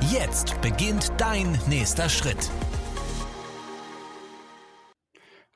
Jetzt beginnt dein nächster Schritt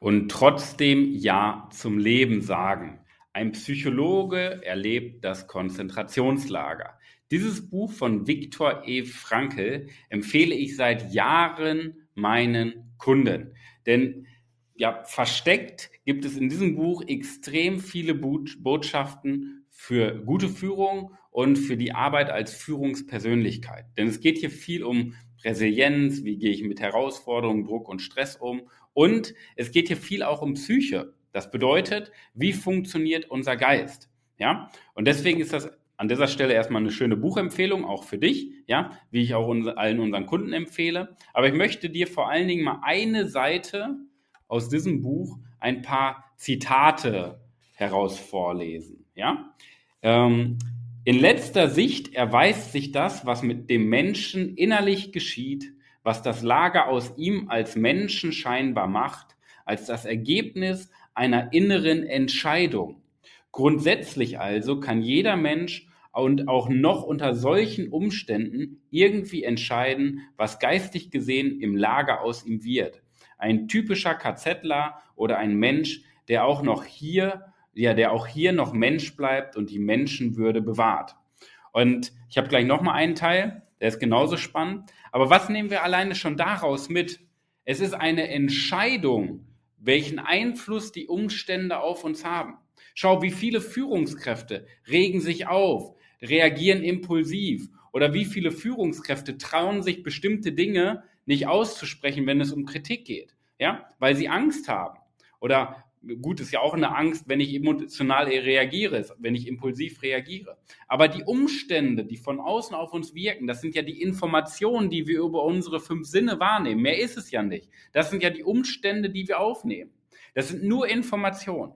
und trotzdem Ja zum Leben sagen. Ein Psychologe erlebt das Konzentrationslager. Dieses Buch von Viktor E. Frankl empfehle ich seit Jahren meinen Kunden. Denn ja, versteckt gibt es in diesem Buch extrem viele Botschaften für gute Führung und für die Arbeit als Führungspersönlichkeit. Denn es geht hier viel um Resilienz, wie gehe ich mit Herausforderungen, Druck und Stress um. Und es geht hier viel auch um Psyche. Das bedeutet, wie funktioniert unser Geist? Ja, und deswegen ist das an dieser Stelle erstmal eine schöne Buchempfehlung, auch für dich, ja, wie ich auch uns, allen unseren Kunden empfehle. Aber ich möchte dir vor allen Dingen mal eine Seite aus diesem Buch, ein paar Zitate heraus vorlesen, ja. Ähm, in letzter Sicht erweist sich das, was mit dem Menschen innerlich geschieht, was das Lager aus ihm als Menschen scheinbar macht, als das Ergebnis einer inneren Entscheidung. Grundsätzlich also kann jeder Mensch und auch noch unter solchen Umständen irgendwie entscheiden, was geistig gesehen im Lager aus ihm wird. Ein typischer KZler oder ein Mensch, der auch noch hier ja, der auch hier noch Mensch bleibt und die Menschenwürde bewahrt. Und ich habe gleich noch mal einen Teil, der ist genauso spannend. Aber was nehmen wir alleine schon daraus mit? Es ist eine Entscheidung, welchen Einfluss die Umstände auf uns haben. Schau, wie viele Führungskräfte regen sich auf, reagieren impulsiv oder wie viele Führungskräfte trauen sich bestimmte Dinge nicht auszusprechen, wenn es um Kritik geht, ja, weil sie Angst haben oder gut, ist ja auch eine Angst, wenn ich emotional reagiere, wenn ich impulsiv reagiere. Aber die Umstände, die von außen auf uns wirken, das sind ja die Informationen, die wir über unsere fünf Sinne wahrnehmen. Mehr ist es ja nicht. Das sind ja die Umstände, die wir aufnehmen. Das sind nur Informationen.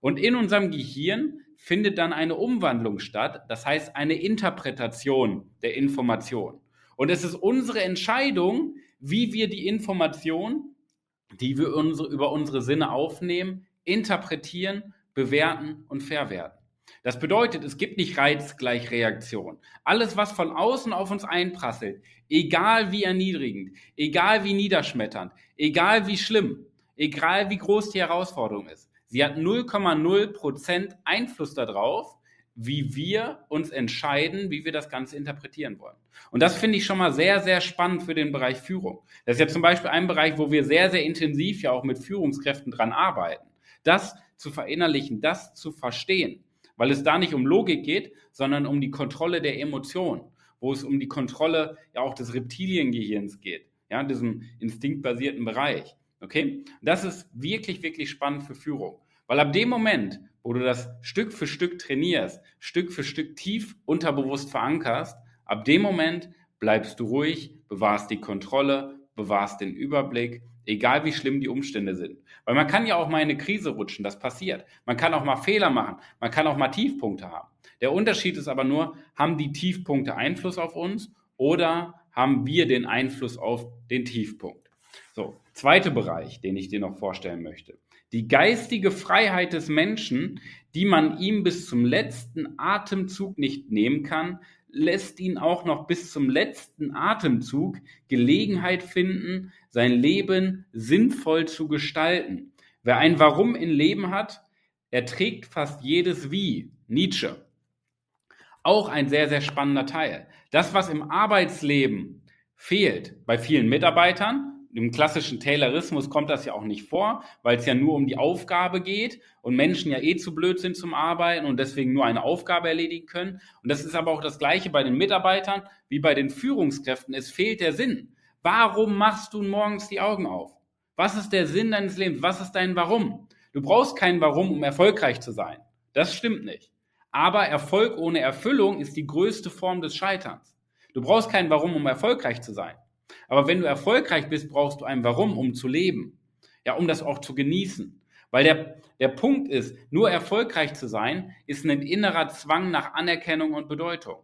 Und in unserem Gehirn findet dann eine Umwandlung statt, das heißt eine Interpretation der Information. Und es ist unsere Entscheidung, wie wir die Information die wir unsere, über unsere Sinne aufnehmen, interpretieren, bewerten und verwerten. Das bedeutet, es gibt nicht Reiz gleich Reaktion. Alles, was von außen auf uns einprasselt, egal wie erniedrigend, egal wie niederschmetternd, egal wie schlimm, egal wie groß die Herausforderung ist, sie hat 0,0% Einfluss darauf, wie wir uns entscheiden, wie wir das Ganze interpretieren wollen. Und das finde ich schon mal sehr, sehr spannend für den Bereich Führung. Das ist ja zum Beispiel ein Bereich, wo wir sehr, sehr intensiv ja auch mit Führungskräften dran arbeiten. Das zu verinnerlichen, das zu verstehen, weil es da nicht um Logik geht, sondern um die Kontrolle der Emotionen, wo es um die Kontrolle ja auch des Reptiliengehirns geht, ja, diesem instinktbasierten Bereich. Okay? Das ist wirklich, wirklich spannend für Führung. Weil ab dem Moment, wo du das Stück für Stück trainierst, Stück für Stück tief unterbewusst verankerst, ab dem Moment bleibst du ruhig, bewahrst die Kontrolle, bewahrst den Überblick, egal wie schlimm die Umstände sind. Weil man kann ja auch mal in eine Krise rutschen, das passiert. Man kann auch mal Fehler machen, man kann auch mal Tiefpunkte haben. Der Unterschied ist aber nur, haben die Tiefpunkte Einfluss auf uns oder haben wir den Einfluss auf den Tiefpunkt? Zweiter Bereich, den ich dir noch vorstellen möchte. Die geistige Freiheit des Menschen, die man ihm bis zum letzten Atemzug nicht nehmen kann, lässt ihn auch noch bis zum letzten Atemzug Gelegenheit finden, sein Leben sinnvoll zu gestalten. Wer ein Warum im Leben hat, erträgt fast jedes Wie. Nietzsche. Auch ein sehr, sehr spannender Teil. Das, was im Arbeitsleben fehlt bei vielen Mitarbeitern, im klassischen Taylorismus kommt das ja auch nicht vor, weil es ja nur um die Aufgabe geht und Menschen ja eh zu blöd sind zum Arbeiten und deswegen nur eine Aufgabe erledigen können. Und das ist aber auch das Gleiche bei den Mitarbeitern wie bei den Führungskräften. Es fehlt der Sinn. Warum machst du morgens die Augen auf? Was ist der Sinn deines Lebens? Was ist dein Warum? Du brauchst kein Warum, um erfolgreich zu sein. Das stimmt nicht. Aber Erfolg ohne Erfüllung ist die größte Form des Scheiterns. Du brauchst kein Warum, um erfolgreich zu sein. Aber wenn du erfolgreich bist, brauchst du ein Warum, um zu leben. Ja, um das auch zu genießen. Weil der, der Punkt ist, nur erfolgreich zu sein, ist ein innerer Zwang nach Anerkennung und Bedeutung.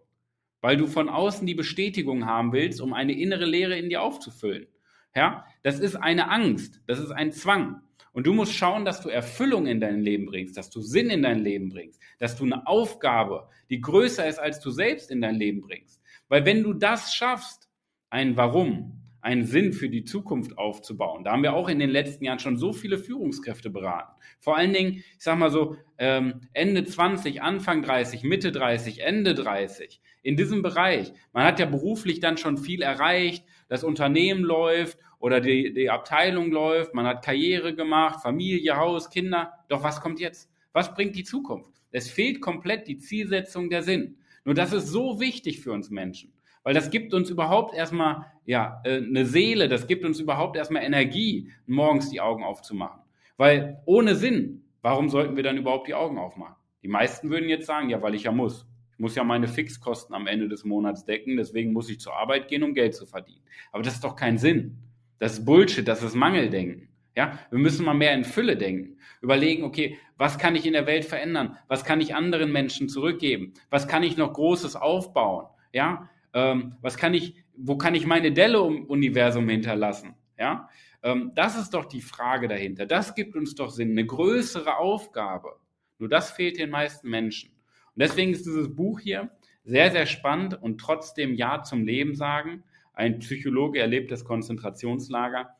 Weil du von außen die Bestätigung haben willst, um eine innere Leere in dir aufzufüllen. Ja, das ist eine Angst, das ist ein Zwang. Und du musst schauen, dass du Erfüllung in dein Leben bringst, dass du Sinn in dein Leben bringst, dass du eine Aufgabe, die größer ist als du selbst in dein Leben bringst. Weil wenn du das schaffst, ein Warum, einen Sinn für die Zukunft aufzubauen. Da haben wir auch in den letzten Jahren schon so viele Führungskräfte beraten. Vor allen Dingen, ich sag mal so, ähm, Ende 20, Anfang 30, Mitte 30, Ende 30. In diesem Bereich. Man hat ja beruflich dann schon viel erreicht, das Unternehmen läuft oder die, die Abteilung läuft, man hat Karriere gemacht, Familie, Haus, Kinder. Doch was kommt jetzt? Was bringt die Zukunft? Es fehlt komplett die Zielsetzung der Sinn. Nur das ist so wichtig für uns Menschen. Weil das gibt uns überhaupt erstmal ja, äh, eine Seele, das gibt uns überhaupt erstmal Energie, morgens die Augen aufzumachen. Weil ohne Sinn, warum sollten wir dann überhaupt die Augen aufmachen? Die meisten würden jetzt sagen, ja, weil ich ja muss. Ich muss ja meine Fixkosten am Ende des Monats decken, deswegen muss ich zur Arbeit gehen, um Geld zu verdienen. Aber das ist doch kein Sinn. Das ist Bullshit, das ist Mangeldenken. Ja, wir müssen mal mehr in Fülle denken. Überlegen, okay, was kann ich in der Welt verändern? Was kann ich anderen Menschen zurückgeben? Was kann ich noch Großes aufbauen? Ja, ähm, was kann ich, wo kann ich meine Delle im Universum hinterlassen? Ja, ähm, das ist doch die Frage dahinter. Das gibt uns doch Sinn, eine größere Aufgabe. Nur das fehlt den meisten Menschen. Und deswegen ist dieses Buch hier sehr, sehr spannend und trotzdem Ja zum Leben sagen. Ein Psychologe erlebt das Konzentrationslager,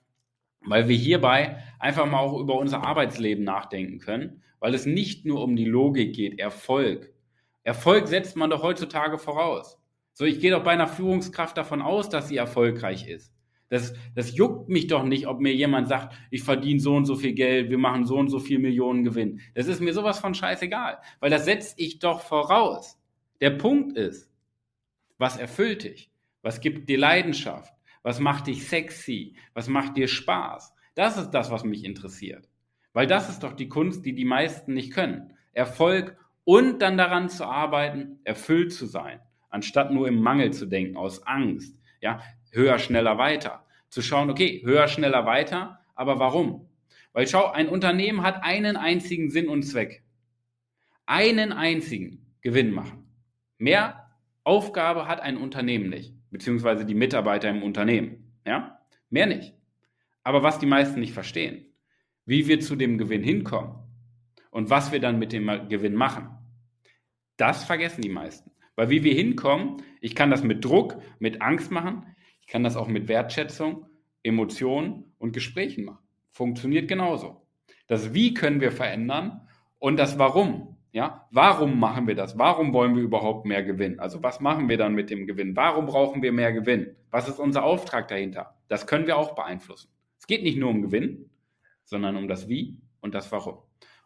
weil wir hierbei einfach mal auch über unser Arbeitsleben nachdenken können, weil es nicht nur um die Logik geht, Erfolg. Erfolg setzt man doch heutzutage voraus. So, ich gehe doch bei einer Führungskraft davon aus, dass sie erfolgreich ist. Das, das juckt mich doch nicht, ob mir jemand sagt, ich verdiene so und so viel Geld, wir machen so und so viel Millionen Gewinn. Das ist mir sowas von scheißegal, weil das setze ich doch voraus. Der Punkt ist, was erfüllt dich? Was gibt dir Leidenschaft? Was macht dich sexy? Was macht dir Spaß? Das ist das, was mich interessiert. Weil das ist doch die Kunst, die die meisten nicht können. Erfolg und dann daran zu arbeiten, erfüllt zu sein anstatt nur im Mangel zu denken, aus Angst. Ja, höher, schneller, weiter. Zu schauen, okay, höher, schneller, weiter, aber warum? Weil schau, ein Unternehmen hat einen einzigen Sinn und Zweck. Einen einzigen Gewinn machen. Mehr Aufgabe hat ein Unternehmen nicht, beziehungsweise die Mitarbeiter im Unternehmen. Ja, mehr nicht. Aber was die meisten nicht verstehen, wie wir zu dem Gewinn hinkommen und was wir dann mit dem Gewinn machen, das vergessen die meisten. Weil wie wir hinkommen, ich kann das mit Druck, mit Angst machen, ich kann das auch mit Wertschätzung, Emotionen und Gesprächen machen. Funktioniert genauso. Das Wie können wir verändern und das Warum. Ja, warum machen wir das? Warum wollen wir überhaupt mehr Gewinn? Also was machen wir dann mit dem Gewinn? Warum brauchen wir mehr Gewinn? Was ist unser Auftrag dahinter? Das können wir auch beeinflussen. Es geht nicht nur um Gewinn, sondern um das Wie und das Warum.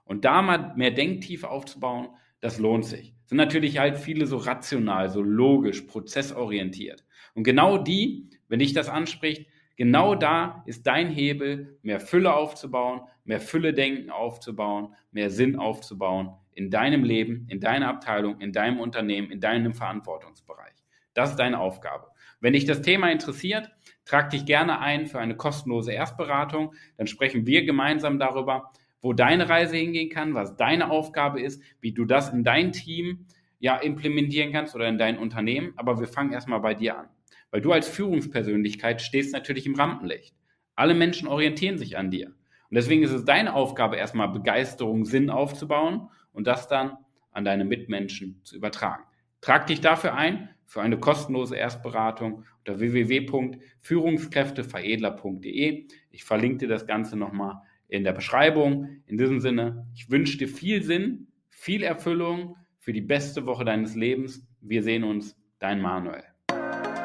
Und da mal mehr Denktiefe aufzubauen, das lohnt sich. Sind natürlich halt viele so rational, so logisch, prozessorientiert. Und genau die, wenn dich das anspricht, genau da ist dein Hebel, mehr Fülle aufzubauen, mehr Fülle-Denken aufzubauen, mehr Sinn aufzubauen in deinem Leben, in deiner Abteilung, in deinem Unternehmen, in deinem Verantwortungsbereich. Das ist deine Aufgabe. Wenn dich das Thema interessiert, trag dich gerne ein für eine kostenlose Erstberatung. Dann sprechen wir gemeinsam darüber, wo deine Reise hingehen kann, was deine Aufgabe ist, wie du das in dein Team ja implementieren kannst oder in dein Unternehmen. Aber wir fangen erstmal bei dir an. Weil du als Führungspersönlichkeit stehst natürlich im Rampenlicht. Alle Menschen orientieren sich an dir. Und deswegen ist es deine Aufgabe, erstmal Begeisterung, Sinn aufzubauen und das dann an deine Mitmenschen zu übertragen. Trag dich dafür ein für eine kostenlose Erstberatung unter www.führungskräfteveredler.de. Ich verlinke dir das Ganze nochmal in der Beschreibung. In diesem Sinne, ich wünsche dir viel Sinn, viel Erfüllung für die beste Woche deines Lebens. Wir sehen uns, dein Manuel.